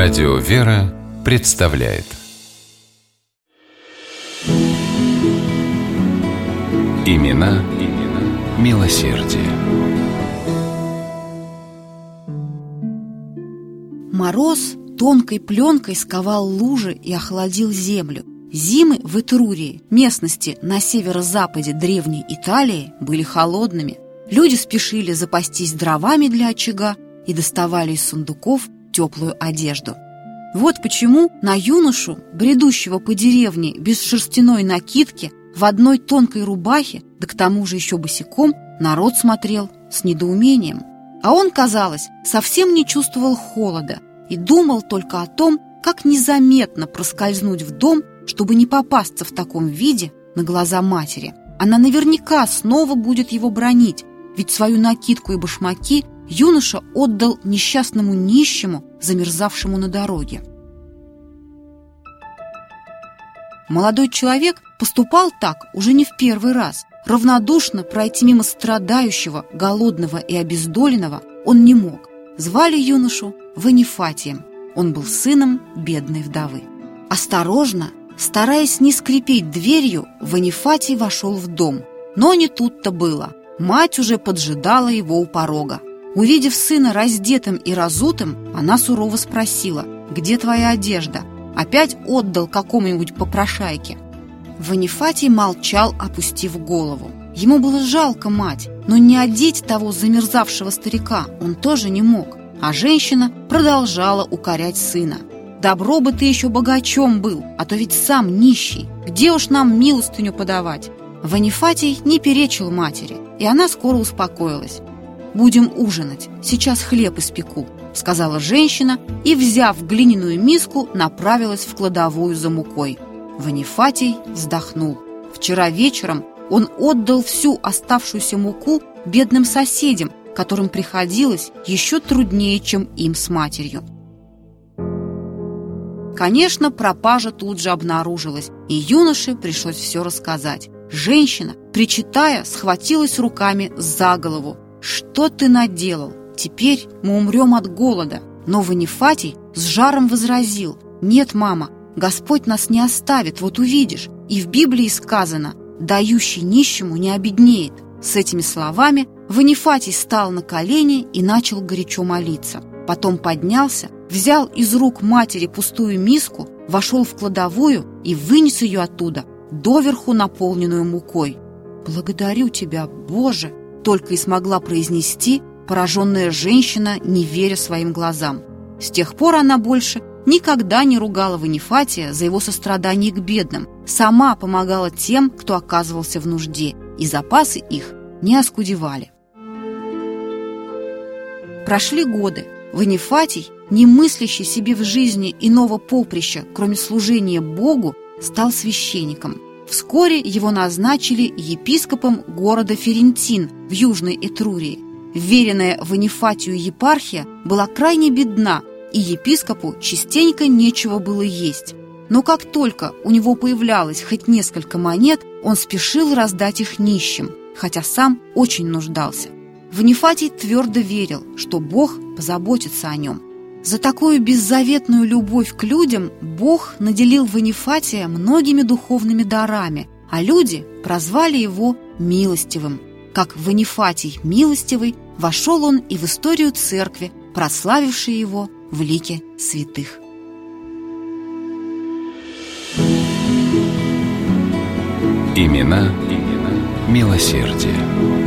Радио «Вера» представляет Имена, имена милосердие. Мороз тонкой пленкой сковал лужи и охладил землю. Зимы в Этрурии, местности на северо-западе древней Италии, были холодными. Люди спешили запастись дровами для очага и доставали из сундуков теплую одежду. Вот почему на юношу, бредущего по деревне без шерстяной накидки, в одной тонкой рубахе, да к тому же еще босиком, народ смотрел с недоумением. А он, казалось, совсем не чувствовал холода и думал только о том, как незаметно проскользнуть в дом, чтобы не попасться в таком виде на глаза матери. Она наверняка снова будет его бронить, ведь свою накидку и башмаки юноша отдал несчастному нищему, замерзавшему на дороге. Молодой человек поступал так уже не в первый раз. Равнодушно пройти мимо страдающего, голодного и обездоленного он не мог. Звали юношу Ванифатием. Он был сыном бедной вдовы. Осторожно, стараясь не скрипеть дверью, Ванифатий вошел в дом. Но не тут-то было. Мать уже поджидала его у порога. Увидев сына раздетым и разутым, она сурово спросила, «Где твоя одежда?» Опять отдал какому-нибудь попрошайке. Ванифатий молчал, опустив голову. Ему было жалко мать, но не одеть того замерзавшего старика он тоже не мог. А женщина продолжала укорять сына. «Добро бы ты еще богачом был, а то ведь сам нищий. Где уж нам милостыню подавать?» Ванифатий не перечил матери, и она скоро успокоилась. «Будем ужинать, сейчас хлеб испеку», — сказала женщина и, взяв глиняную миску, направилась в кладовую за мукой. Ванифатий вздохнул. Вчера вечером он отдал всю оставшуюся муку бедным соседям, которым приходилось еще труднее, чем им с матерью. Конечно, пропажа тут же обнаружилась, и юноше пришлось все рассказать. Женщина, причитая, схватилась руками за голову. «Что ты наделал? Теперь мы умрем от голода». Но Ванифатий с жаром возразил. «Нет, мама, Господь нас не оставит, вот увидишь. И в Библии сказано, дающий нищему не обеднеет». С этими словами Ванифатий стал на колени и начал горячо молиться. Потом поднялся, взял из рук матери пустую миску, вошел в кладовую и вынес ее оттуда, доверху наполненную мукой. «Благодарю тебя, Боже!» Только и смогла произнести пораженная женщина, не веря своим глазам. С тех пор она больше никогда не ругала Ванифатия за его сострадание к бедным, сама помогала тем, кто оказывался в нужде, и запасы их не оскудевали. Прошли годы. Ванифатий, не мыслящий себе в жизни иного поприща, кроме служения Богу, стал священником. Вскоре его назначили епископом города Ферентин в Южной Этрурии. Веренная Ванифатию епархия была крайне бедна, и епископу частенько нечего было есть. Но как только у него появлялось хоть несколько монет, он спешил раздать их нищим, хотя сам очень нуждался. Ванифатий твердо верил, что Бог позаботится о нем. За такую беззаветную любовь к людям Бог наделил Ванифатия многими духовными дарами, а люди прозвали его «милостивым». Как Ванифатий милостивый, вошел он и в историю церкви, прославившей его в лике святых. Имена, имена милосердия.